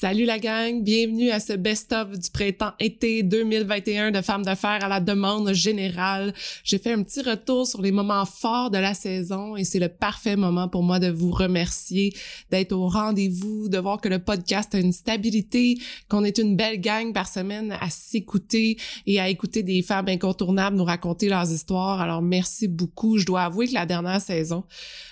Salut la gang, bienvenue à ce best-of du printemps-été 2021 de Femmes Fer à la demande générale. J'ai fait un petit retour sur les moments forts de la saison et c'est le parfait moment pour moi de vous remercier, d'être au rendez-vous, de voir que le podcast a une stabilité, qu'on est une belle gang par semaine à s'écouter et à écouter des femmes incontournables nous raconter leurs histoires. Alors merci beaucoup. Je dois avouer que la dernière saison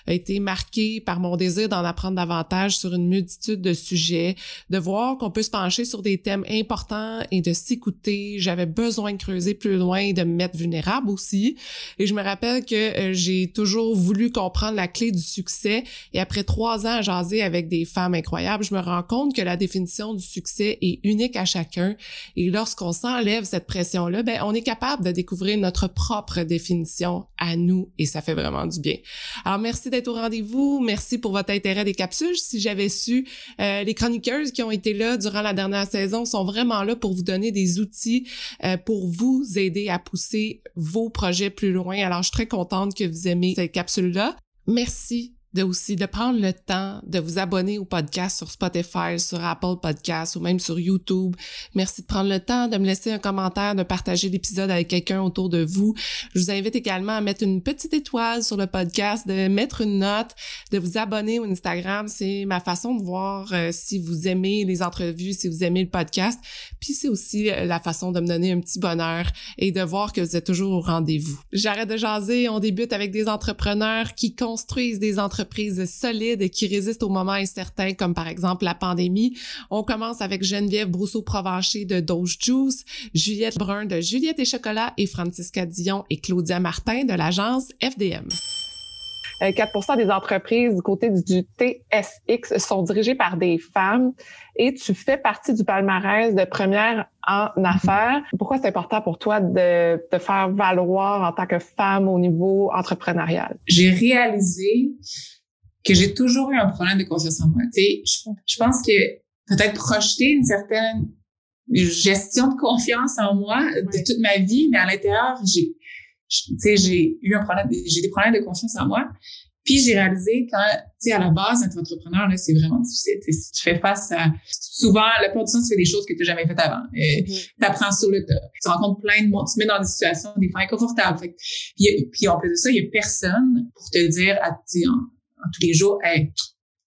a été marquée par mon désir d'en apprendre davantage sur une multitude de sujets, de voir qu'on peut se pencher sur des thèmes importants et de s'écouter. J'avais besoin de creuser plus loin et de me mettre vulnérable aussi. Et je me rappelle que euh, j'ai toujours voulu comprendre la clé du succès. Et après trois ans à jaser avec des femmes incroyables, je me rends compte que la définition du succès est unique à chacun. Et lorsqu'on s'enlève cette pression-là, ben, on est capable de découvrir notre propre définition à nous et ça fait vraiment du bien. Alors, merci d'être au rendez-vous. Merci pour votre intérêt des capsules. Si j'avais su, euh, les chroniqueuses qui ont été là durant la dernière saison sont vraiment là pour vous donner des outils euh, pour vous aider à pousser vos projets plus loin. Alors, je suis très contente que vous aimez cette capsule-là. Merci de aussi de prendre le temps de vous abonner au podcast sur Spotify, sur Apple Podcasts ou même sur YouTube. Merci de prendre le temps de me laisser un commentaire, de partager l'épisode avec quelqu'un autour de vous. Je vous invite également à mettre une petite étoile sur le podcast, de mettre une note, de vous abonner au Instagram. C'est ma façon de voir euh, si vous aimez les entrevues, si vous aimez le podcast. Puis c'est aussi euh, la façon de me donner un petit bonheur et de voir que vous êtes toujours au rendez-vous. J'arrête de jaser. On débute avec des entrepreneurs qui construisent des entreprises solides qui résistent aux moments incertains, comme par exemple la pandémie. On commence avec Geneviève Brousseau-Provencher de Doge Juice, Juliette Brun de Juliette et Chocolat et Francisca Dion et Claudia Martin de l'agence FDM. 4 euh, des entreprises du côté du TSX sont dirigées par des femmes et tu fais partie du palmarès de première en affaires. Pourquoi c'est important pour toi de te faire valoir en tant que femme au niveau entrepreneurial? J'ai réalisé que j'ai toujours eu un problème de confiance en moi. Tu sais, je, pense que peut-être projeter une certaine gestion de confiance en moi de toute ma vie, mais à l'intérieur, j'ai, tu sais, j'ai eu un problème, j'ai des problèmes de confiance en moi. Puis j'ai réalisé quand, tu sais, à la base, être entrepreneur, là, c'est vraiment difficile. Si tu fais face à, souvent, la plupart du temps, tu fais des choses que tu n'as jamais faites avant. Euh, mm-hmm. Tu apprends sur le tas. Tu rencontres plein de monde. Tu te mets dans des situations, des fois inconfortables. Fait, puis, puis en plus de ça, il y a personne pour te dire à, en, en tous les jours, hey,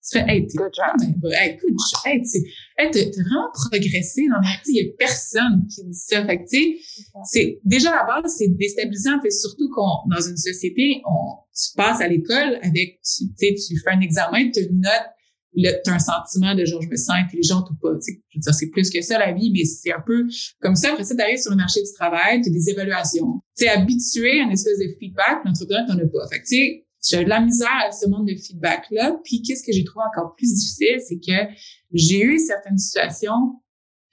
tu fais, hey, t'es, good job. Hey, good job. Hey, hey, t'as, vraiment progressé dans la il y a personne qui dit ça. Fait que, tu sais, c'est, déjà à la base, c'est déstabilisant. Fait surtout qu'on, dans une société, on, tu passes à l'école avec, tu sais, tu fais un examen, tu notes, tu as un sentiment de genre je me sens intelligente ou pas. Tu sais, je veux dire, c'est plus que ça la vie, mais c'est un peu comme ça. Après ça, tu arrives sur le marché du travail, tu as des évaluations. Tu es habitué à une espèce de feedback, l'entrepreneur t'en as pas. Fait que tu sais, j'ai de la misère à ce monde de feedback-là. Puis qu'est-ce que j'ai trouvé encore plus difficile, c'est que j'ai eu certaines situations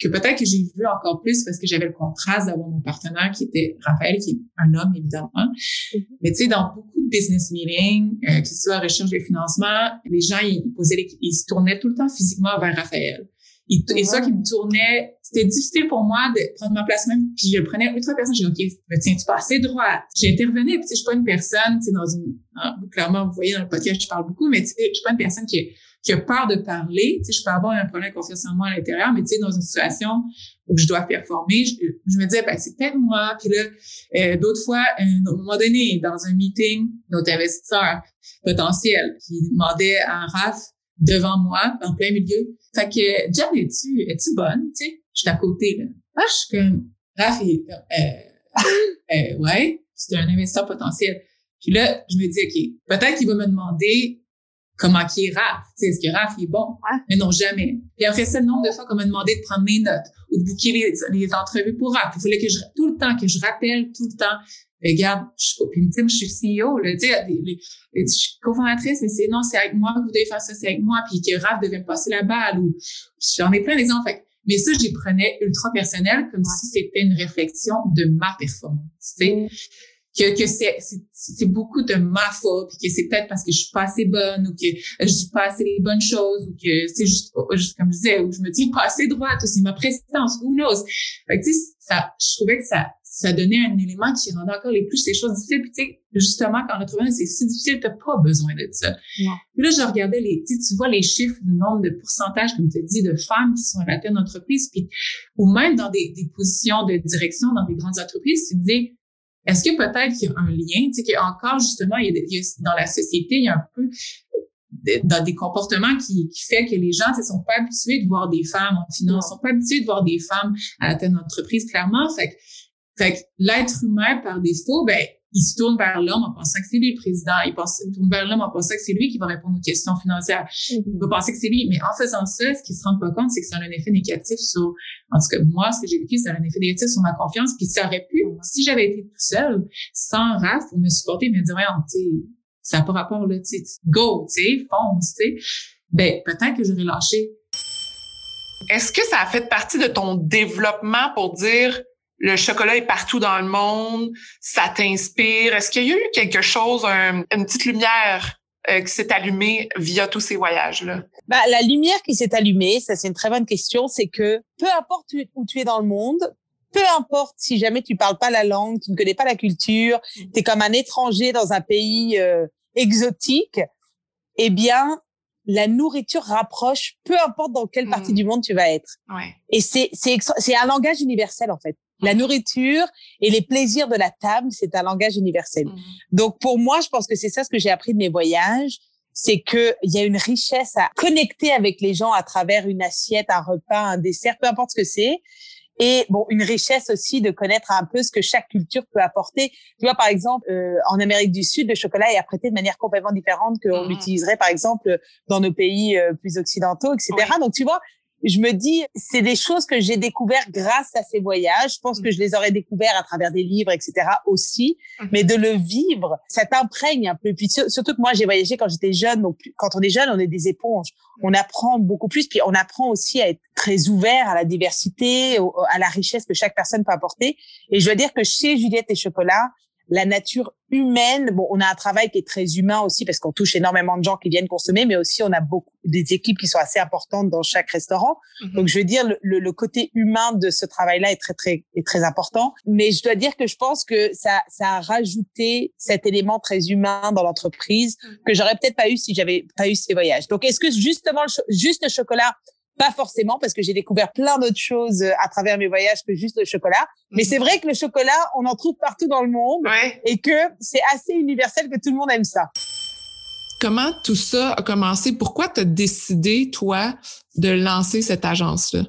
que peut-être que j'ai vu encore plus parce que j'avais le contraste d'avoir mon partenaire qui était Raphaël, qui est un homme, évidemment. Mm-hmm. Mais tu sais, dans beaucoup de business meetings, euh, que ce soit recherche de financement, les gens, ils, posaient, ils se tournaient tout le temps physiquement vers Raphaël. Et, ça qui me tournait, c'était difficile pour moi de prendre ma place même. Puis je prenais ultra personne. J'ai dit, OK, me tiens-tu pas assez droite? J'ai intervenu, puis tu sais, je suis pas une personne, tu sais, dans une, clairement, vous voyez dans le podcast, je parle beaucoup, mais tu sais, je suis pas une personne qui, qui a peur de parler. Tu sais, je peux avoir un problème de confiance en moi à l'intérieur, mais tu sais, dans une situation où je dois performer, je, je me disais, ben, c'est peut-être moi. Puis là, euh, d'autres fois, à un moment donné, dans un meeting, notre investisseur potentiel qui demandait à un RAF devant moi, en plein milieu. Fait que, Jen, es-tu, es-tu bonne? Tu sais, je suis à côté, là. Ah, je suis comme, Raph, euh, euh, ouais, c'est un investisseur potentiel. Puis là, je me dis, OK, peut-être qu'il va me demander comment qui est Raph. Est-ce que Raph est bon? Mais non, jamais. Puis après ça, le nombre de fois qu'on m'a demandé de prendre mes notes ou de booker les, les entrevues pour Raph. Il fallait que je, tout le temps, que je rappelle tout le temps regarde, je, puis, je suis CEO, là, tu sais, je suis cofondatrice, mais c'est non, c'est avec moi que vous devez faire ça, c'est avec moi, puis que Raph devait me passer la balle, ou j'en ai plein d'exemples. Mais ça, j'y prenais ultra personnel, comme si c'était une réflexion de ma performance, tu sais. Que, que c'est, c'est, beaucoup de ma faute, puis que c'est peut-être parce que je suis pas assez bonne, ou que je dis pas assez les bonnes choses, ou que c'est juste, comme je disais, ou je me dis pas assez droite, ou c'est ma prestance, who knows? Fait que, tu sais, ça, je trouvais que ça, ça donnait un élément qui rendait encore les plus ces choses difficiles. Puis tu sais, justement, quand l'entrepreneur, c'est si difficile, t'as pas besoin de ça. Puis là, je regardais les, tu vois les chiffres du nombre de pourcentages, comme tu dis, de femmes qui sont à la tête d'entreprise, puis ou même dans des, des, positions de direction dans des grandes entreprises, tu te dis, est-ce que peut-être qu'il y a un lien, tu sais, qu'il y a encore justement, il y a, dans la société, il y a un peu dans des comportements qui, qui fait que les gens ne sont pas habitués de voir des femmes en finance, ne sont pas habitués de voir des femmes à la tête d'entreprise, clairement. Fait que, fait que l'être humain, par défaut, ben, il se tourne vers l'homme en pensant que c'est lui le président. Il, pense, il tourne vers l'homme en pensant que c'est lui qui va répondre aux questions financières. Mm-hmm. Il va penser que c'est lui. Mais en faisant ça, ce qu'il se rend pas compte, c'est que ça a un effet négatif sur, en tout cas, moi, ce que j'ai vécu, ça a un effet négatif sur ma confiance. Puis ça aurait pu, si j'avais été toute seule, sans Raph, pour me supporter, me dire, ouais, tu sais, ça n'a pas rapport, là, tu sais, go, tu sais, fonce, tu sais. Ben, peut-être que j'aurais lâché. Est-ce que ça a fait partie de ton développement pour dire, le chocolat est partout dans le monde, ça t'inspire. Est-ce qu'il y a eu quelque chose, une petite lumière euh, qui s'est allumée via tous ces voyages-là? Bah, la lumière qui s'est allumée, ça c'est une très bonne question, c'est que peu importe où tu es dans le monde, peu importe si jamais tu parles pas la langue, tu ne connais pas la culture, tu es comme un étranger dans un pays euh, exotique, eh bien, la nourriture rapproche, peu importe dans quelle partie mmh. du monde tu vas être. Ouais. Et c'est c'est un langage universel en fait. La nourriture et les plaisirs de la table, c'est un langage universel. Mmh. Donc pour moi, je pense que c'est ça ce que j'ai appris de mes voyages, c'est que il y a une richesse à connecter avec les gens à travers une assiette, un repas, un dessert, peu importe ce que c'est. Et bon, une richesse aussi de connaître un peu ce que chaque culture peut apporter. Tu vois, par exemple, euh, en Amérique du Sud, le chocolat est apprêté de manière complètement différente qu'on mmh. l'utiliserait, par exemple, dans nos pays euh, plus occidentaux, etc. Donc, tu vois, je me dis, c'est des choses que j'ai découvertes grâce à ces voyages. Je pense que je les aurais découvertes à travers des livres, etc. aussi. Mhm. Mais de le vivre, ça t'imprègne un peu. Puis surtout que moi, j'ai voyagé quand j'étais jeune. Donc, quand on est jeune, on est des éponges. On apprend beaucoup plus. Puis on apprend aussi à être très ouvert à la diversité, à la richesse que chaque personne peut apporter. Et je veux dire que chez Juliette et Chocolat, la nature humaine. Bon, on a un travail qui est très humain aussi parce qu'on touche énormément de gens qui viennent consommer, mais aussi on a beaucoup des équipes qui sont assez importantes dans chaque restaurant. Mhm. Donc, je veux dire, le, le, côté humain de ce travail-là est très très est très important. Mais je dois dire que je pense que ça ça a rajouté cet élément très humain dans l'entreprise mhm. que j'aurais peut-être pas eu si j'avais pas eu ces voyages. Donc, est-ce que justement juste le chocolat pas forcément, parce que j'ai découvert plein d'autres choses euh, à travers mes voyages que juste le chocolat. Mais mhm. c'est vrai que le chocolat, on en trouve partout dans le monde et que c'est assez universel que tout le monde aime ça. Comment tout ça a commencé? Pourquoi tu as décidé, toi, de lancer cette agence-là?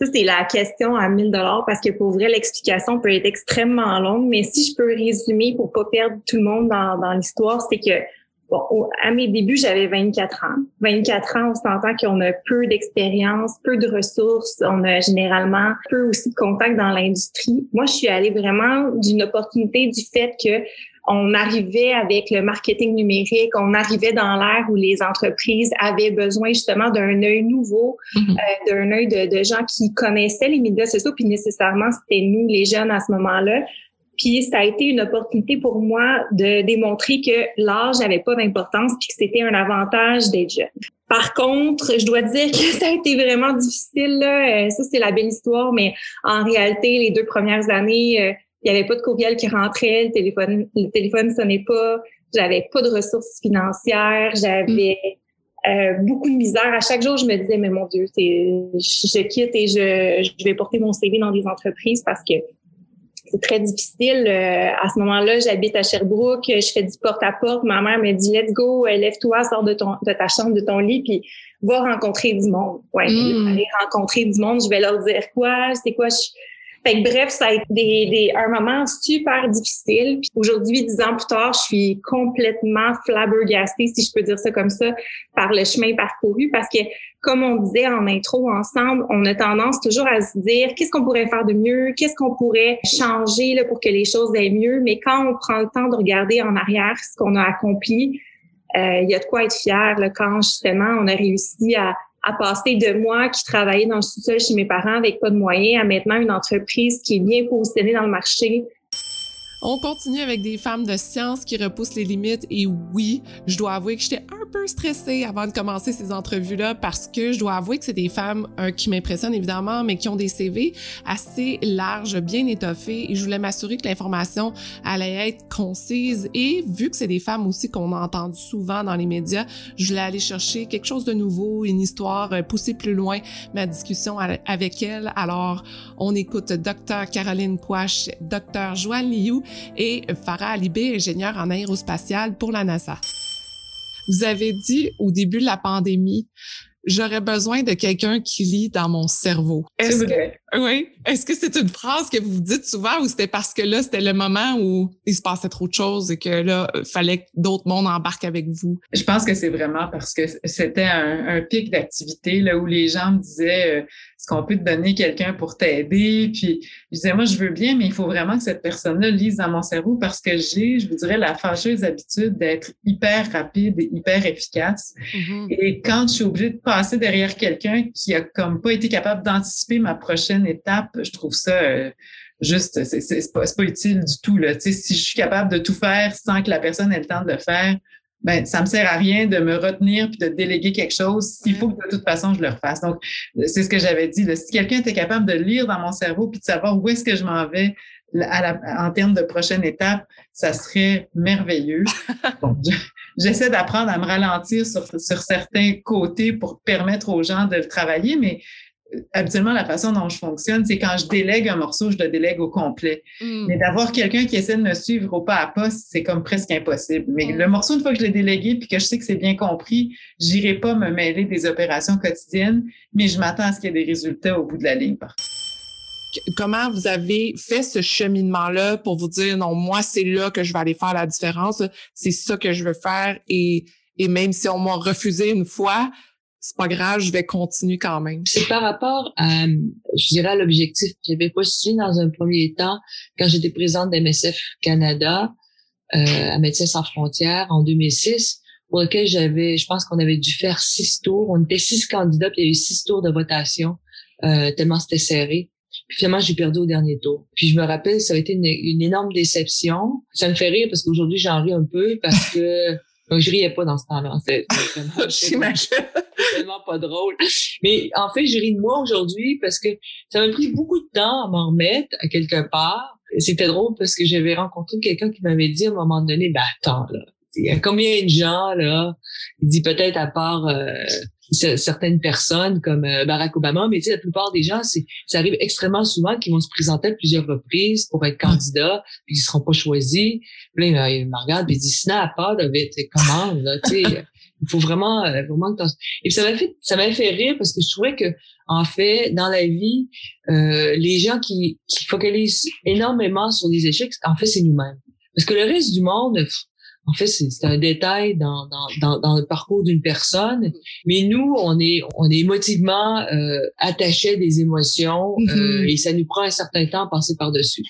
Ça, c'est la question à 1000 dollars parce que pour vrai, l'explication peut être extrêmement longue. Mais si je peux résumer pour pas perdre tout le monde dans, dans l'histoire, c'est que Bon, à mes débuts, j'avais 24 ans. 24 ans, on s'entend qu'on a peu d'expérience, peu de ressources, on a généralement peu aussi de contacts dans l'industrie. Moi, je suis allée vraiment d'une opportunité du fait que on arrivait avec le marketing numérique, on arrivait dans l'ère où les entreprises avaient besoin justement d'un œil nouveau, mm-hmm. euh, d'un œil de, de, gens qui connaissaient les médias sociaux, puis nécessairement c'était nous les jeunes à ce moment-là. Puis ça a été une opportunité pour moi de démontrer que l'âge n'avait pas d'importance puis que c'était un avantage d'être jeune. Par contre, je dois dire que ça a été vraiment difficile. Là. Euh, ça, c'est la belle histoire, mais en réalité, les deux premières années, euh, il n'y avait pas de courriel qui rentrait, le téléphone le téléphone sonnait pas, j'avais pas de ressources financières, j'avais euh, beaucoup de misère. À chaque jour, je me disais, mais mon Dieu, c'est, je, quitte et je, je vais porter mon CV dans des entreprises parce que c'est très difficile. Euh, à ce moment-là, j'habite à Sherbrooke, je fais du porte-à-porte. Ma mère me dit Let's go, euh, lève-toi, sors de ton de ta chambre, de ton lit, puis va rencontrer du monde. Ouais, mm. aller rencontrer du monde, je vais leur dire quoi, c'est quoi je fait que bref, ça a été des, des, un moment super difficile. Aujourd'hui, dix ans plus tard, je suis complètement flabbergastée, si je peux dire ça comme ça, par le chemin parcouru parce que, comme on disait en intro ensemble, on a tendance toujours à se dire qu'est-ce qu'on pourrait faire de mieux, qu'est-ce qu'on pourrait changer là, pour que les choses aillent mieux? Mais quand on prend le temps de regarder en arrière ce qu'on a accompli, euh, il y a de quoi être fier là, quand justement on a réussi à à passer de moi qui travaillais dans le sous-sol chez mes parents avec pas de moyens à maintenant une entreprise qui est bien positionnée dans le marché. On continue avec des femmes de science qui repoussent les limites et oui, je dois avouer que j'étais un peu stressée avant de commencer ces entrevues-là parce que je dois avouer que c'est des femmes qui m'impressionnent évidemment, mais qui ont des CV assez larges, bien étoffés et je voulais m'assurer que l'information allait être concise et vu que c'est des femmes aussi qu'on a entendu souvent dans les médias, je voulais aller chercher quelque chose de nouveau, une histoire, euh, pousser plus loin ma discussion avec elle. Alors, on écoute Dr. Caroline Quash, Dr. Joanne Liu et Farah Alibé, ingénieure en aérospatiale pour la NASA. Vous avez dit au début de la pandémie, j'aurais besoin de quelqu'un qui lit dans mon cerveau. Est-ce que, oui. Est-ce que c'est une phrase que vous dites souvent ou c'était parce que là, c'était le moment où il se passait trop de choses et que là, il fallait que d'autres mondes embarquent avec vous? Je pense que c'est vraiment parce que c'était un, un pic d'activité là où les gens me disaient, euh, est-ce qu'on peut te donner quelqu'un pour t'aider? Puis je disais, moi, je veux bien, mais il faut vraiment que cette personne-là lise dans mon cerveau parce que j'ai, je vous dirais, la fâcheuse habitude d'être hyper rapide et hyper efficace. Mm-hmm. Et quand je suis obligée de passer derrière quelqu'un qui a comme pas été capable d'anticiper ma prochaine étape, je trouve ça euh, juste, c'est pas, pas utile du tout. Là. si je suis capable de tout faire sans que la personne ait le temps de le faire, ben, ça me sert à rien de me retenir puis de déléguer quelque chose s'il faut que de toute façon je le refasse. Donc, c'est ce que j'avais dit. Si quelqu'un était capable de lire dans mon cerveau puis de savoir où est-ce que je m'en vais en termes de prochaine étape, ça serait merveilleux. J'essaie d'apprendre à me ralentir sur, sur certains côtés pour permettre aux gens de le travailler, mais habituellement, la façon dont je fonctionne, c'est quand je délègue un morceau, je le délègue au complet. Hmm. Mais d'avoir quelqu'un qui essaie de me suivre au pas à pas, c'est comme presque impossible. Mais hmm. le morceau, une fois que je l'ai délégué puis que je sais que c'est bien compris, j'irai pas me mêler des opérations quotidiennes, mais je m'attends à ce qu'il y ait des résultats au bout de la ligne. Comment vous avez fait ce cheminement-là pour vous dire, non, moi, c'est là que je vais aller faire la différence, c'est ça que je veux faire et, et même si on m'a refusé une fois, c'est pas grave, je vais continuer quand même. C'est par rapport à, je dirais, l'objectif. J'avais postulé dans un premier temps quand j'étais présente d'MSF Canada euh, à Médecins sans frontières en 2006, pour lequel j'avais, je pense qu'on avait dû faire six tours. On était six candidats, puis il y a eu six tours de votation, euh, tellement c'était serré. Puis finalement, j'ai perdu au dernier tour. Puis je me rappelle, ça a été une, une énorme déception. Ça me fait rire parce qu'aujourd'hui, j'en ris un peu parce que je riais pas dans ce temps-là. C'était tellement pas drôle. Mais en fait, je ris de moi aujourd'hui parce que ça m'a pris beaucoup de temps à m'en remettre à quelque part. C'était drôle parce que j'avais rencontré quelqu'un qui m'avait dit à un moment donné, ben attends, là, il y a combien de gens, là? Il dit peut-être à part euh, certaines personnes comme euh, Barack Obama, mais tu sais, la plupart des gens, c'est, ça arrive extrêmement souvent qu'ils vont se présenter à plusieurs reprises pour être candidats, puis ils seront pas choisis. Puis là, il me regarde, puis il dit, Snap, pas, comment, là, tu sais, il faut vraiment, euh, vraiment que Et ça m'a fait, ça m'a fait rire parce que je trouvais que, en fait, dans la vie, euh, les gens qui, qui focalisent énormément sur des échecs, en fait, c'est nous-mêmes. Parce que le reste du monde, en fait, c'est un détail dans, dans, dans, le parcours d'une personne, mais nous, on est, on est émotivement euh, attachés à des émotions euh, mm-hmm. et ça nous prend un certain temps à passer par-dessus.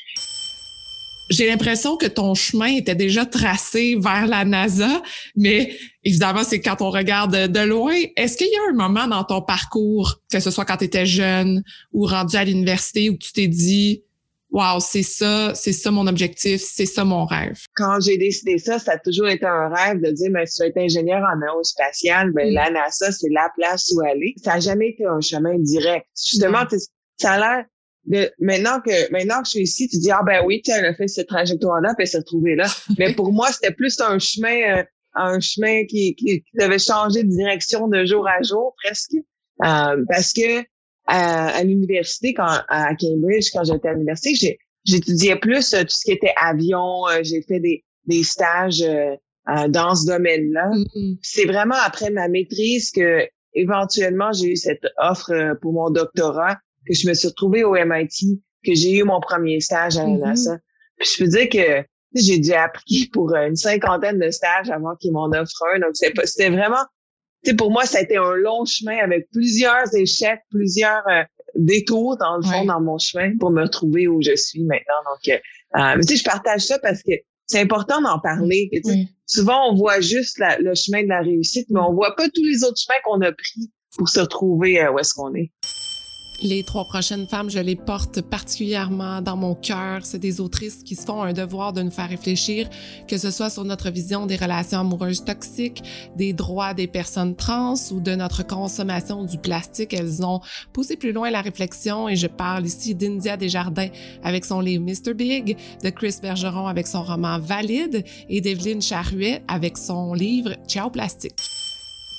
J'ai l'impression que ton chemin était déjà tracé vers la NASA, mais évidemment, c'est quand on regarde de loin. Est-ce qu'il y a un moment dans ton parcours, que ce soit quand tu étais jeune ou rendu à l'université, où tu t'es dit, wow, c'est ça, c'est ça mon objectif, c'est ça mon rêve. Quand j'ai décidé ça, ça a toujours été un rêve de dire, ben, si tu veux être ingénieur en aérospatial, ben, la NASA, c'est la place où aller. Ça n'a jamais été un chemin direct. Justement, ça a l'air de, maintenant que, maintenant que je suis ici, tu dis, ah, ben oui, tu elle a fait cette trajectoire-là, puis elle s'est retrouvée là. Mais pour moi, c'était plus un chemin, euh, un chemin qui, qui, devait changer de direction de jour à jour, presque. Euh, parce que à, l'université, quand à Cambridge, quand j'étais à l'université, j'étudiais plus euh, tout ce qui était avion. Euh, j'ai fait des, des stages euh, dans ce domaine-là. Mm-hmm. C'est vraiment après ma maîtrise que éventuellement j'ai eu cette offre pour mon doctorat, que je me suis retrouvée au MIT, que j'ai eu mon premier stage à la mm-hmm. Puis je peux dire que j'ai dû appliquer pour une cinquantaine de stages avant qu'ils m'en offrent un. Donc c'était vraiment pour moi, ça a été un long chemin avec plusieurs échecs, plusieurs euh, détours dans le fond dans mon chemin pour me retrouver où je suis maintenant. Donc, euh, euh tu sais, je partage ça parce que c'est important d'en parler. Souvent, on voit juste le chemin de la réussite, mais on voit pas tous les autres chemins qu'on a pris pour se retrouver euh, où est-ce qu'on est. Les trois prochaines femmes, je les porte particulièrement dans mon cœur. C'est des autrices qui se font un devoir de nous faire réfléchir, que ce soit sur notre vision des relations amoureuses toxiques, des droits des personnes trans ou de notre consommation du plastique. Elles ont poussé plus loin la réflexion et je parle ici d'India Desjardins avec son livre Mr. Big, de Chris Bergeron avec son roman Valide et d'Evelyne Charruet avec son livre Ciao Plastique.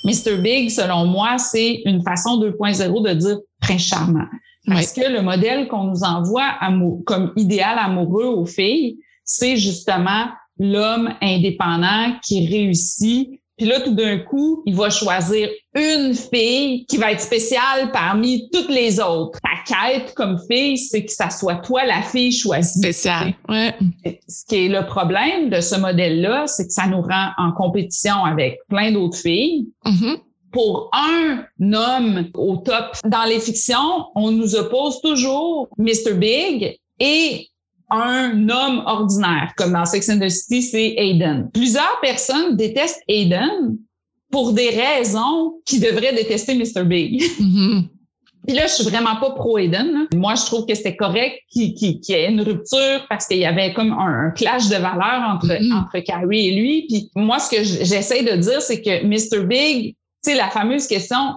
Mr. Big, selon moi, c'est une façon 2.0 de dire très charmant. Parce que le modèle qu'on nous envoie comme idéal amoureux aux filles, c'est justement l'homme indépendant qui réussit. Puis là, tout d'un coup, il va choisir une fille qui va être spéciale parmi toutes les autres. Ta quête comme fille, c'est que ça soit toi la fille choisie. Spéciale, ouais. Ce qui est le problème de ce modèle-là, c'est que ça nous rend en compétition avec plein d'autres filles. Mm-hmm pour un homme au top. Dans les fictions, on nous oppose toujours Mr. Big et un homme ordinaire, comme dans Sex and the City, c'est Aiden. Plusieurs personnes détestent Aiden pour des raisons qui devraient détester Mr. Big. Mm-hmm. Puis là, je suis vraiment pas pro Aiden. Moi, je trouve que c'était correct qu'il y ait une rupture parce qu'il y avait comme un, clash de valeurs entre, Mm-hmm. entre Carrie et lui. Puis moi, ce que j'essaie de dire, c'est que Mr. Big tu sais, la fameuse question,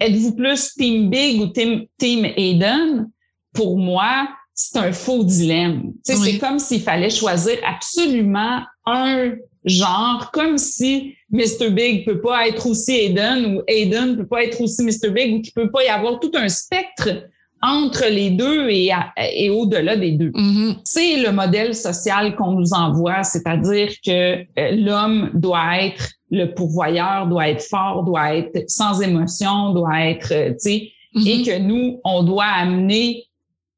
êtes-vous plus Team Big ou Team, team Aiden? Pour moi, c'est un faux dilemme. Oui. c'est comme s'il fallait choisir absolument un genre, comme si Mr. Big peut pas être aussi Aiden ou Aiden peut pas être aussi Mr. Big ou qu'il peut pas y avoir tout un spectre entre les deux et, et au-delà des deux Mhm. c'est le modèle social qu'on nous envoie, c'est-à-dire que euh, l'homme doit être le pourvoyeur, doit être fort, doit être sans émotion, doit être, euh, tu sais, et que nous, on doit amener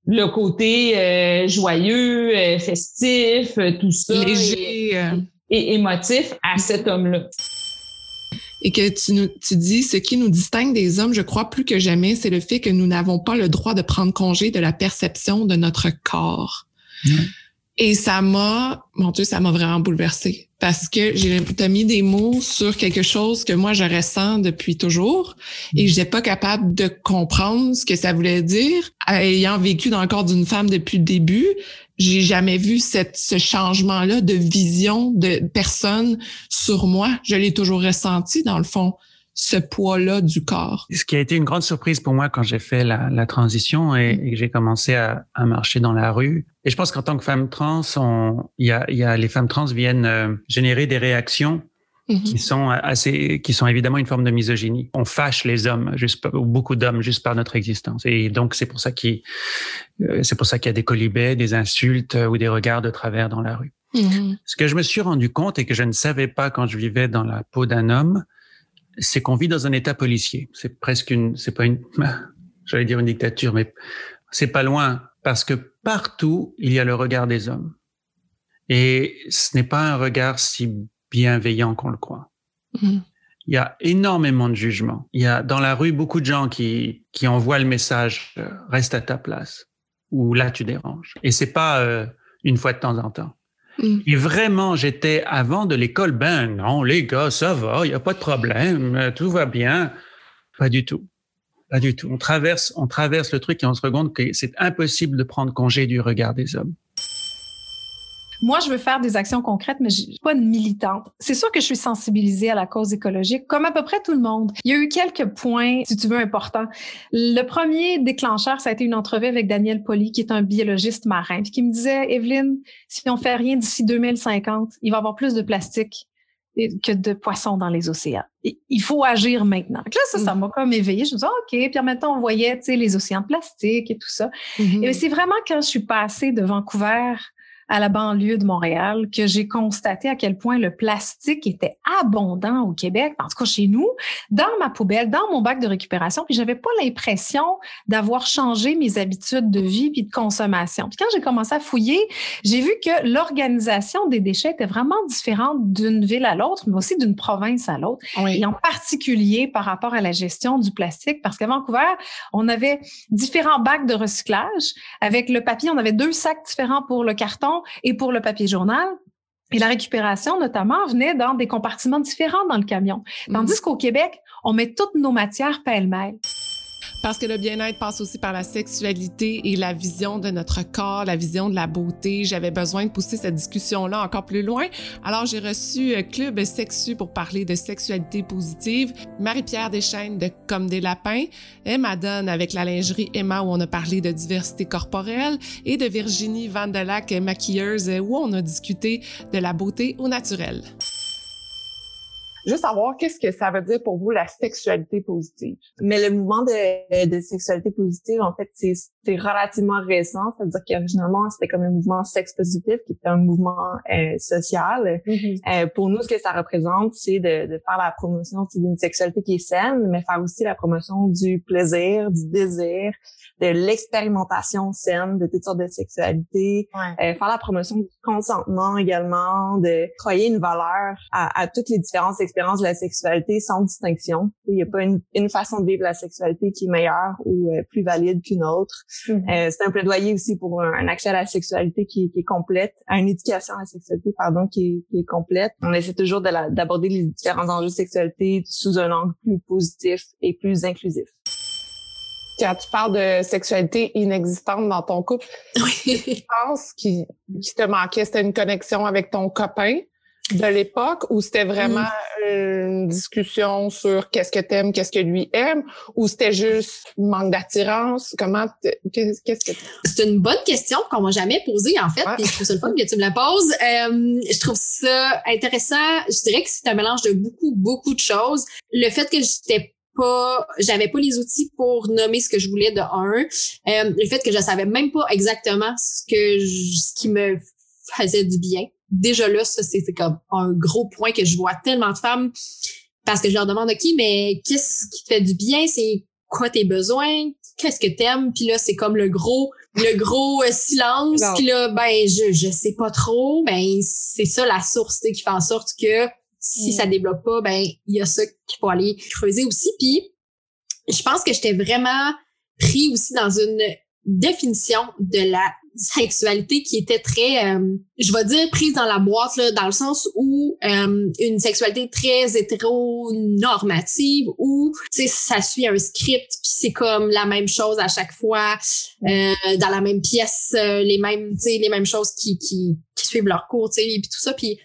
le côté euh, joyeux, euh, festif, euh, tout ça, et, léger. et émotif à cet homme-là. et que tu, nous, tu dis ce qui nous distingue des hommes, je crois plus que jamais, c'est le fait que nous n'avons pas le droit de prendre congé de la perception de notre corps. Et ça m'a, mon Dieu, ça m'a vraiment bouleversée parce que j'ai t'as mis des mots sur quelque chose que moi je ressens depuis toujours et j'étais pas capable de comprendre ce que ça voulait dire. Ayant vécu dans le corps d'une femme depuis le début, j'ai jamais vu cette, ce changement-là de vision de personne sur moi. Je l'ai toujours ressenti dans le fond, ce poids-là du corps. Ce qui a été une grande surprise pour moi quand j'ai fait la, la transition et, et que j'ai commencé à, à marcher dans la rue. Et je pense qu'en tant que femme trans, on, y a, il y a les femmes trans viennent euh, générer des réactions Mhm. qui sont assez, qui sont évidemment une forme de misogynie. On fâche les hommes, juste ou beaucoup d'hommes, juste par notre existence. Et donc c'est pour ça qu'il, euh, c'est pour ça qu'il y a des colibets, des insultes euh, ou des regards de travers dans la rue. Mhm. Ce que je me suis rendu compte et que je ne savais pas quand je vivais dans la peau d'un homme, c'est qu'on vit dans un état policier. C'est presque une, c'est pas une, j'allais dire une dictature, mais c'est pas loin parce que partout il y a le regard des hommes. Et ce n'est pas un regard si bienveillant qu'on le croit. Mhm. Il y a énormément de jugements. Il y a dans la rue beaucoup de gens qui, qui envoient le message euh, reste à ta place ou là tu déranges. Et c'est pas euh, une fois de temps en temps. Mm. Et vraiment, j'étais avant de l'école, ben non, les gars, ça va, il y a pas de problème, euh, tout va bien. Pas du tout. Pas du tout. On traverse, on traverse le truc et on se rend compte que c'est impossible de prendre congé du regard des hommes. Moi, je veux faire des actions concrètes, mais je suis pas une militante. C'est sûr que je suis sensibilisée à la cause écologique, comme à peu près tout le monde. Il y a eu quelques points, si tu veux, importants. Le premier déclencheur, ça a été une entrevue avec Daniel Poli, qui est un biologiste marin, puis qui me disait, Evelyne, si on fait rien d'ici 2050, il va y avoir plus de plastique que de poissons dans les océans. Il faut agir maintenant. Donc là, ça, ça m'a comme éveillée. Je me disais, OK. Puis en même temps, on voyait, tu sais, les océans de plastique et tout ça. Mhm. Et c'est vraiment quand je suis passée de Vancouver à la banlieue de Montréal que j'ai constaté à quel point le plastique était abondant au Québec, en tout cas chez nous, dans ma poubelle, dans mon bac de récupération, puis j'avais pas l'impression d'avoir changé mes habitudes de vie puis de consommation. Puis quand j'ai commencé à fouiller, j'ai vu que l'organisation des déchets était vraiment différente d'une ville à l'autre, mais aussi d'une province à l'autre Oui. et en particulier par rapport à la gestion du plastique, parce qu'à Vancouver, on avait différents bacs de recyclage. Avec le papier, on avait deux sacs différents pour le carton et pour le papier journal. Et la récupération, notamment, venait dans des compartiments différents dans le camion. Tandis qu'au Québec, on met toutes nos matières pêle-mêle. Parce que le bien-être passe aussi par la sexualité et la vision de notre corps, la vision de la beauté. J'avais besoin de pousser cette discussion-là encore plus loin. Alors, j'ai reçu euh, Club Sexu pour parler de sexualité positive, Marie-Pierre Deschaines de Comme des lapins, Emma Donne avec la lingerie Emma où on a parlé de diversité corporelle et de Virginie Vandelac, maquilleuse, où on a discuté de la beauté au naturel juste savoir qu'est-ce que ça veut dire pour vous la sexualité positive. Mais le mouvement de, de sexualité positive, en fait, c'est relativement récent. C'est-à-dire qu'originalement, c'était comme un mouvement sexe positif qui était un mouvement euh, social. Mm-hmm. euh, pour nous, ce que ça représente, c'est de, de, faire la promotion d'une sexualité qui est saine, mais faire aussi la promotion du plaisir, du désir, de l'expérimentation saine de toutes sortes de sexualités, euh, faire la promotion du consentement également, de croyer une valeur à, à toutes les différentes expériences de la sexualité sans distinction. Il n'y a pas une, une, façon de vivre la sexualité qui est meilleure ou euh, plus valide qu'une autre. Mm-hmm. euh, c'est un plaidoyer aussi pour un, accès à la sexualité qui, qui, est complète, à une éducation à la sexualité, pardon, qui est, qui est complète. On essaie toujours d'aborder les différents enjeux de sexualité sous un angle plus positif et plus inclusif quand tu parles de sexualité inexistante dans ton couple, oui. je pense qu'il qui te manquait, c'était une connexion avec ton copain de l'époque ou c'était vraiment mm. une discussion sur qu'est-ce que t'aimes, qu'est-ce que lui aime ou c'était juste manque d'attirance? Comment, qu'est-ce que C'est une bonne question qu'on m'a jamais posée, en fait, puis je trouve ça le fun que tu me la poses. Euh, je trouve ça intéressant. Je dirais que c'est un mélange de beaucoup, beaucoup de choses. Le fait que j'étais pas, j'avais pas les outils pour nommer ce que je voulais de un. Euh, le fait que je savais même pas exactement ce que ce qui me faisait du bien. Déjà là, ça c'est comme un gros point que je vois tellement de femmes parce que je leur demande ok, mais qu'est-ce qui te fait du bien, c'est quoi tes besoins, qu'est-ce que t'aimes, puis là c'est comme le gros le gros euh, silence, puis là ben je je sais pas trop, ben c'est ça la source qui fait en sorte que si ça mm. débloque pas, ben il y a ça qu'il faut aller creuser aussi. Puis je pense que j'étais vraiment pris aussi dans une définition de la sexualité qui était très, euh, je vais dire, prise dans la boîte, là, dans le sens où euh, une sexualité très hétéronormative, où ça suit un script, puis c'est comme la même chose à chaque fois, euh, dans la même pièce, les mêmes, les mêmes choses qui, qui, qui suivent leur cours, puis tout ça. Puis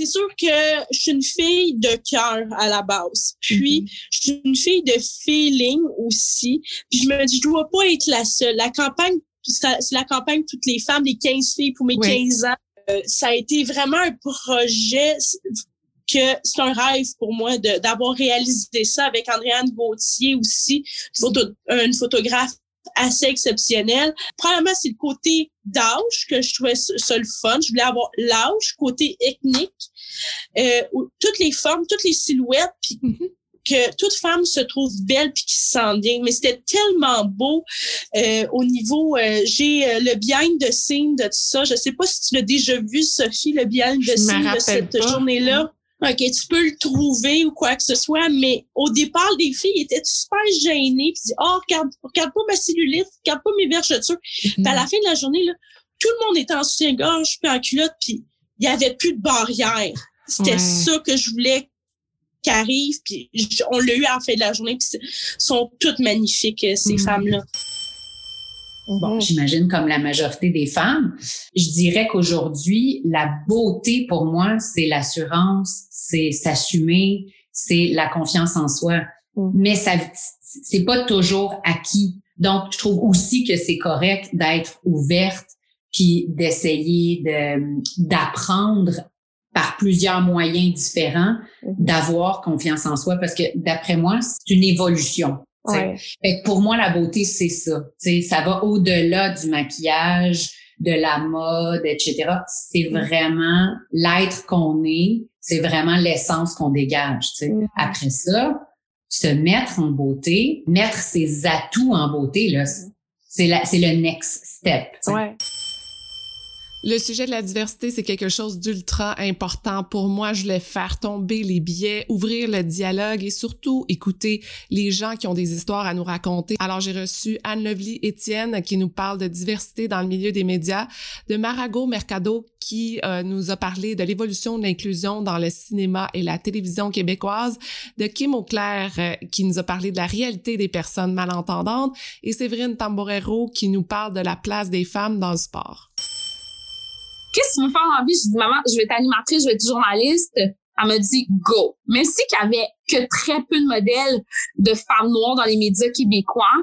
c'est sûr que je suis une fille de cœur à la base. Puis, mm-hmm. je suis une fille de feeling aussi. Puis, je me dis, je dois pas être la seule. La campagne, c'est la campagne toutes les femmes, les 15 filles pour mes 15 ans. Euh, ça a été vraiment un projet que c'est un rêve pour moi d'avoir réalisé ça avec Andréane Gauthier aussi, une photographe assez exceptionnelle. Probablement, c'est le côté d'âge que je trouvais ça le fun. Je voulais avoir l'âge, côté ethnique, euh, toutes les formes, toutes les silhouettes, puis mm-hmm. que toute femme se trouve belle puis qui se sent bien. Mais c'était tellement beau euh, au niveau. Euh, j'ai le behind de scene de tout ça. Je sais pas si tu l'as déjà vu, Sophie, le behind de scene de cette journée-là. OK, tu peux le trouver ou quoi que ce soit, mais au départ, les filles étaient super gênées, puis oh, regarde, regarde pas ma cellulite, regarde pas mes vergetures. Mm à la fin de la journée, là, tout le monde était en soutien-gorge, puis en culotte, puis il y avait plus de barrière. C'était ça que je voulais qu'arrive, puis on l'a eu à la fin de la journée, puis sont toutes magnifiques, ces mm-hmm. femmes-là. Bon, mhm. j'imagine comme la majorité des femmes. Je dirais qu'aujourd'hui, la beauté pour moi, c'est l'assurance, c'est s'assumer, c'est la confiance en soi. Mhm. Mais ça, c'est pas toujours acquis. Donc, je trouve aussi que c'est correct d'être ouverte puis d'essayer de d'apprendre par plusieurs moyens différents mhm. d'avoir confiance en soi parce que d'après moi, c'est une évolution. Fait pour moi, la beauté, c'est ça. ça va au-delà du maquillage, de la mode, etc. C'est mm. vraiment l'être qu'on est, c'est vraiment l'essence qu'on dégage. Mm. Après ça, se mettre en beauté, mettre ses atouts en beauté, là, mm. c'est c'est le next step. Le sujet de la diversité, c'est quelque chose d'ultra important pour moi. Je voulais faire tomber les biais, ouvrir le dialogue et surtout écouter les gens qui ont des histoires à nous raconter. Alors, j'ai reçu Anne Lovely Étienne qui nous parle de diversité dans le milieu des médias, de Marago Mercado qui euh, nous a parlé de l'évolution de l'inclusion dans le cinéma et la télévision québécoise, de Kim Auclair euh, qui nous a parlé de la réalité des personnes malentendantes et Séverine Tamborero qui nous parle de la place des femmes dans le sport qu'est-ce que tu veux faire en vie? Je dis, maman, je vais être animatrice, je vais être journaliste. Elle m'a dit, go. Même si qu'il y avait que très peu de modèles de femmes noires dans les médias québécois,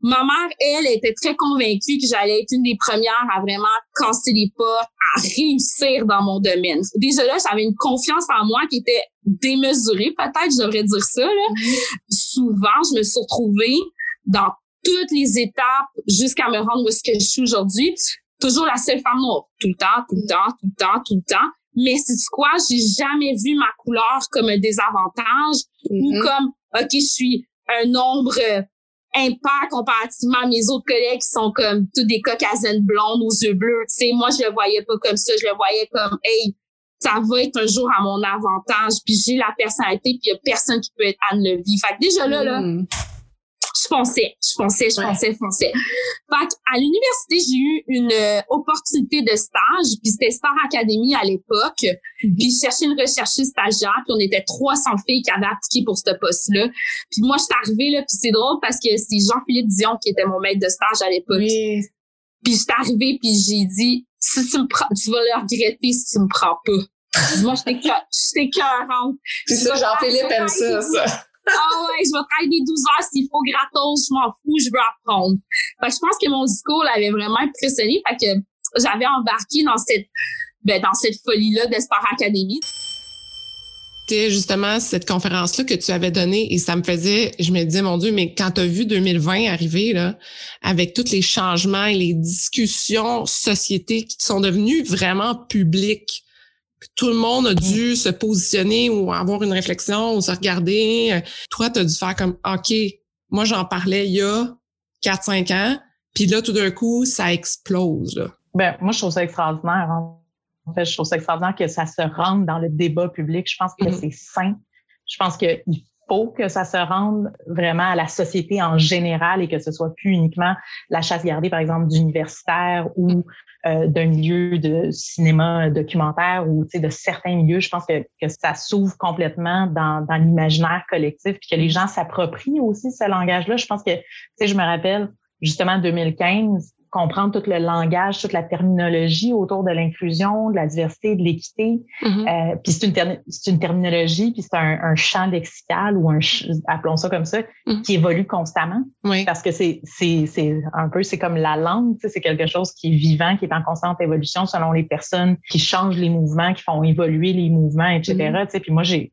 ma mère, elle, était très convaincue que j'allais être une des premières à vraiment casser les pas, à réussir dans mon domaine. Déjà là, j'avais une confiance en moi qui était démesurée, peut-être, je devrais dire ça. Là. Souvent, je me suis retrouvée dans toutes les étapes jusqu'à me rendre où ce que je suis aujourd'hui toujours la seule femme noire. Tout le temps, tout le temps, tout le temps, tout le temps. Mais c'est quoi? J'ai jamais vu ma couleur comme un désavantage ou mm-hmm. comme, OK, je suis un nombre euh, impact comparativement à mes autres collègues qui sont comme toutes des caucasiennes blondes aux yeux bleus. Tu sais, moi, je le voyais pas comme ça. Je le voyais comme, hey, ça va être un jour à mon avantage. Puis j'ai la personnalité, puis il y a personne qui peut être Anne Levy. Fait que déjà là, là, mm je pensais, je pensais, je pensais, je pensais. Fait à l'université, j'ai eu une euh, opportunité de stage, puis c'était Star Academy à l'époque. Mhm. Puis je cherchais une recherchiste stagiaire, puis on était 300 filles qui avaient appliqué pour ce poste-là. Puis moi, je suis arrivée, là, puis c'est drôle parce que c'est Jean-Philippe Dion qui était mon maître de stage à l'époque. Oui. Puis je suis arrivée, puis j'ai dit, si tu me prends, tu vas le regretter si tu me prends pas. moi, j'étais cœurante. C'est ça, Jean-Philippe aime ça, ça ah ouais, je vais travailler des 12 heures s'il faut gratos, je m'en fous, je veux apprendre. Fait que je pense que mon discours l'avait vraiment impressionné, fait que j'avais embarqué dans cette, ben, dans cette folie-là d'Espoir Academy. C'était justement cette conférence-là que tu avais donnée et ça me faisait, je me disais, mon Dieu, mais quand tu as vu 2020 arriver, là, avec tous les changements et les discussions sociétés qui sont devenues vraiment publiques, tout le monde a dû mm. se positionner ou avoir une réflexion ou se regarder. Toi, tu as dû faire comme OK, moi j'en parlais il y a 4-5 ans, puis là, tout d'un coup, ça explose. Là. Ben, moi, je trouve ça extraordinaire. Hein. En fait, je trouve ça extraordinaire que ça se rentre dans le débat public. Je pense que mm-hmm. c'est sain. Je pense qu'il faut que ça se rende vraiment à la société en général et que ce soit plus uniquement la chasse gardée, par exemple, d'universitaires ou euh, d'un milieu de cinéma documentaire ou de certains milieux. Je pense que, que ça s'ouvre complètement dans, dans l'imaginaire collectif puis que les gens s'approprient aussi ce langage-là. Je pense que, tu sais, je me rappelle justement 2015, comprendre tout le langage, toute la terminologie autour de l'inclusion, de la diversité, de l'équité. Mm-hmm. euh, puis c'est une, c'est une terminologie, puis c'est un, un, champ lexical ou un, appelons ça comme ça, mm-hmm. qui évolue constamment. Oui. Parce que c'est, un peu, c'est comme la langue, c'est quelque chose qui est vivant, qui est en constante évolution selon les personnes qui changent les mouvements, qui font évoluer les mouvements, etc. Mm-hmm. Puis moi, j'ai,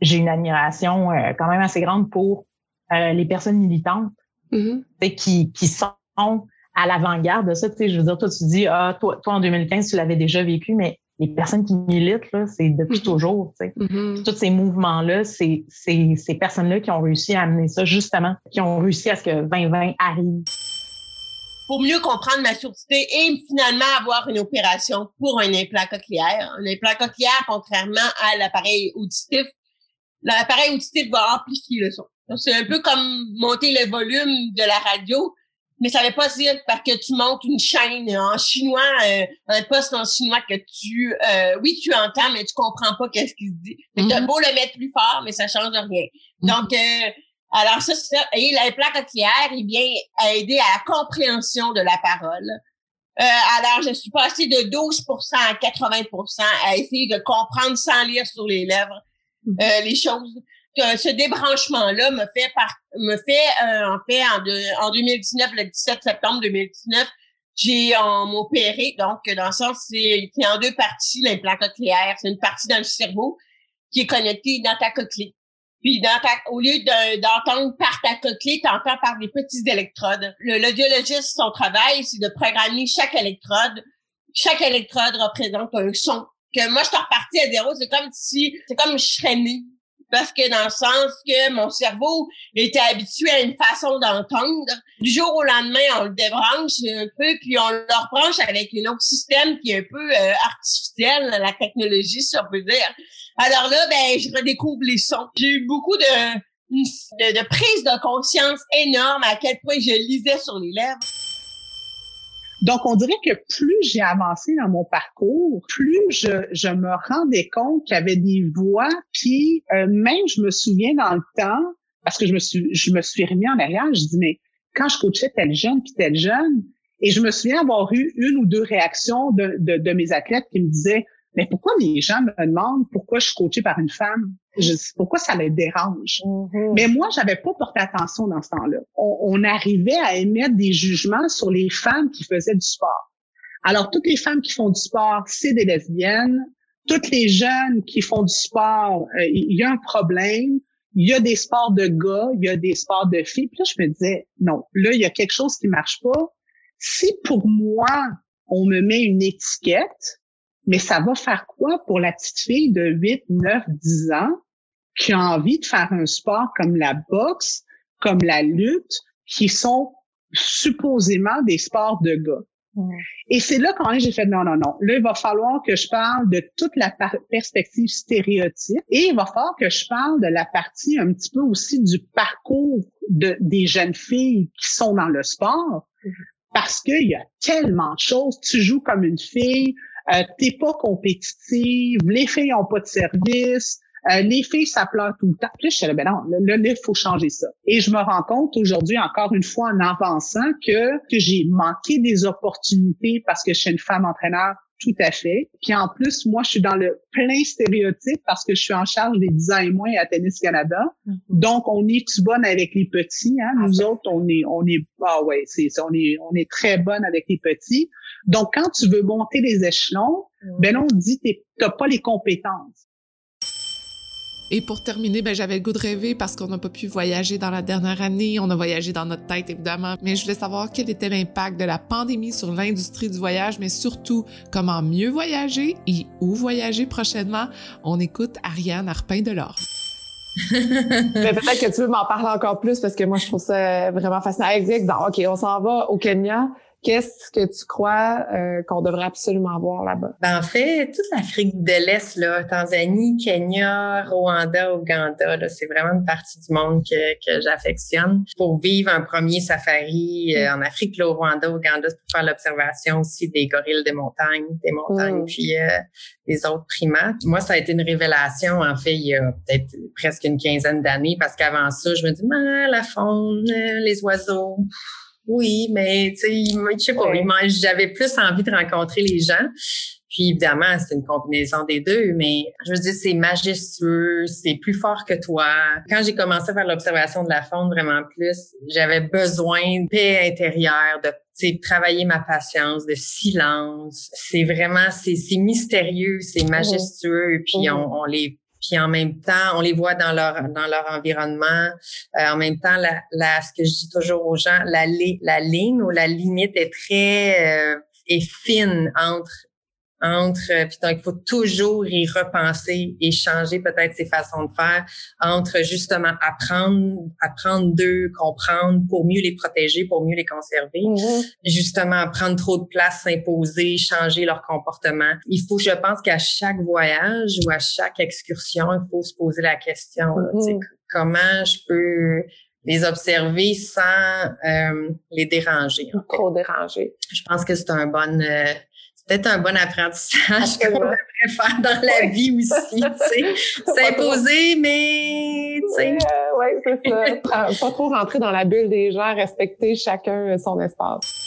j'ai une admiration euh, quand même assez grande pour euh, les personnes militantes mm-hmm. qui, qui sont à l'avant-garde de ça. Tu sais, je veux dire, toi, tu dis, ah, toi, toi en 2015, tu l'avais déjà vécu, mais les personnes qui militent, là, c'est depuis mm-hmm. toujours. Tu sais. Mm-hmm. Tous ces mouvements-là, c'est ces personnes-là qui ont réussi à amener ça, justement, qui ont réussi à ce que 2020 arrive. Pour mieux comprendre ma surdité et finalement avoir une opération pour un implant cochléaire. Un implant cochléaire, contrairement à l'appareil auditif, l'appareil auditif va amplifier le son. C'est un peu comme monter le volume de la radio mais ça veut pas dire parce que tu montes une chaîne en chinois, euh, un poste en chinois que tu, euh, oui, tu entends, mais tu comprends pas qu'est-ce qu'il se dit. As mhm. beau le mettre plus fort, mais ça change rien. Mhm. Donc, euh, alors ça, c'est ça. Et l'implant cochléaire, il vient aider à la compréhension de la parole. alors, je suis passée de 12% à 80% à essayer de comprendre sans lire sur les lèvres mhm. les choses ce débranchement-là me fait par, me fait euh, en fait en, en 2019, le 17 septembre 2019, j'ai opéré. Donc, dans le sens, c'est en deux parties l'implant cochléaire. C'est une partie dans le cerveau qui est connectée dans ta cochlée. Puis dans ta, au lieu d'entendre par ta cochlée, tu entends par des petits électrodes. Le, l'audiologiste, son travail, c'est de programmer chaque électrode. Chaque électrode représente un son. Que moi, je suis repartie à zéro. C'est comme si, c'est comme je serais parce que dans le sens que mon cerveau était habitué à une façon d'entendre. Du jour au lendemain, on le débranche un peu, puis on le rebranche avec un autre système qui est un peu euh, artificiel, la technologie, si on peut dire. Alors là, ben, je redécouvre les sons. J'ai eu beaucoup de, de, de prise de conscience énorme à quel point je lisais sur les lèvres. Donc, on dirait que plus j'ai avancé dans mon parcours, plus je, me rendais compte qu'il y avait des voix qui, euh, même je me souviens dans le temps, parce que je me suis, je me suis remis en arrière, je dis, mais quand je coachais tel jeune puis tel jeune, et je me souviens avoir eu une ou deux réactions de, de mes athlètes qui me disaient, mais pourquoi les gens me demandent pourquoi je suis coachée par une femme? Je, pourquoi ça les dérange? Mm-hmm. Mais moi, j'avais pas porté attention dans ce temps-là. On, on, arrivait à émettre des jugements sur les femmes qui faisaient du sport. Alors, toutes les femmes qui font du sport, c'est des lesbiennes. Toutes les jeunes qui font du sport, euh, il y a un problème. Il y a des sports de gars, il y a des sports de filles. Puis là, je me disais, non, là, il y a quelque chose qui marche pas. Si pour moi, on me met une étiquette, mais ça va faire quoi pour la petite fille de 8, 9, 10 ans qui a envie de faire un sport comme la boxe, comme la lutte, qui sont supposément des sports de gars? Et c'est là quand j'ai fait non, non, non. Là, il va falloir que je parle de toute la perspective stéréotype et il va falloir que je parle de la partie un petit peu aussi du parcours de, des jeunes filles qui sont dans le sport. Parce qu'il y a tellement de choses. Tu joues comme une fille, euh, t'es pas compétitive, les filles ont pas de service, euh, les filles, ça pleure tout le temps. Puis là, je suis là, ben non, là, il faut changer ça. Et je me rends compte aujourd'hui, encore une fois, en avançant, que, que j'ai manqué des opportunités parce que je suis une femme entraîneur tout à fait. Puis en plus, moi, je suis dans le plein stéréotype parce que je suis en charge des 10 ans et moins à Tennis Canada. Donc, on est tout bonne avec les petits. Hein? Nous autres, on est, on est, ah ouais, c'est on est, on est très bonne avec les petits. Donc, quand tu veux monter les échelons, ben on te dit, t'as pas les compétences. Et pour terminer, ben, j'avais le goût de rêver parce qu'on n'a pas pu voyager dans la dernière année. On a voyagé dans notre tête, évidemment. Mais je voulais savoir quel était l'impact de la pandémie sur l'industrie du voyage, mais surtout comment mieux voyager et où voyager prochainement. On écoute Ariane Arpin de l'Or. Mais peut-être que tu veux m'en parler encore plus parce que moi, je trouve ça vraiment fascinant. Exemple, OK, on s'en va au Kenya. Qu'est-ce que tu crois euh, qu'on devrait absolument voir là-bas? Ben, en fait, toute l'Afrique de l'Est, là, Tanzanie, Kenya, Rwanda, Ouganda, là, c'est vraiment une partie du monde que, que j'affectionne. Pour vivre un premier safari euh, en Afrique, là, au Rwanda, Ouganda, pour faire l'observation aussi des gorilles des montagnes, des montagnes, Mm. puis euh, des autres primates. Moi, ça a été une révélation, en fait, il y a peut-être presque une quinzaine d'années, parce qu'avant ça, je me dis, ah, la faune, les oiseaux, oui, mais tu sais, je sais pas, j'avais plus envie de rencontrer les gens. Puis évidemment, c'est une combinaison des deux, mais je veux dire, c'est majestueux, c'est plus fort que toi. Quand j'ai commencé à faire l'observation de la faune vraiment plus, j'avais besoin de paix intérieure, de travailler ma patience, de silence. C'est vraiment, c'est mystérieux, c'est majestueux, puis on, on les puis en même temps, on les voit dans leur dans leur environnement. Euh, en même temps, la, la, ce que je dis toujours aux gens, la, la ligne ou la limite est très euh, est fine entre entre euh, puis donc il faut toujours y repenser et changer peut-être ses façons de faire entre justement apprendre apprendre d'eux comprendre pour mieux les protéger pour mieux les conserver justement prendre trop de place s'imposer changer leur comportement il faut je pense qu'à chaque voyage ou à chaque excursion il faut se poser la question là, tu sais, comment je peux les observer sans euh, les déranger. Trop déranger. Je pense que c'est un bon, euh, peut-être un bon apprentissage qu'on devrait faire dans la vie aussi, tu sais. S'imposer, mais, tu sais. Oui, c'est ça. pas trop rentrer dans la bulle des gens, respecter chacun son espace.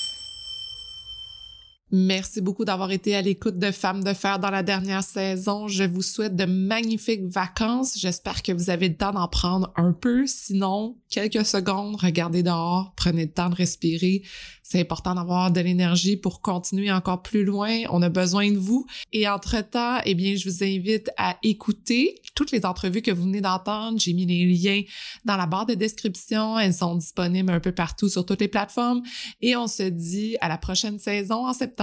Merci beaucoup d'avoir été à l'écoute de Femmes de Fer dans la dernière saison. Je vous souhaite de magnifiques vacances. J'espère que vous avez le temps d'en prendre un peu. Sinon, quelques secondes, regardez dehors, prenez le temps de respirer. C'est important d'avoir de l'énergie pour continuer encore plus loin. On a besoin de vous. Et entre-temps, eh bien, je vous invite à écouter toutes les entrevues que vous venez d'entendre. J'ai mis les liens dans la barre de description. Elles sont disponibles un peu partout sur toutes les plateformes. Et on se dit à la prochaine saison en septembre.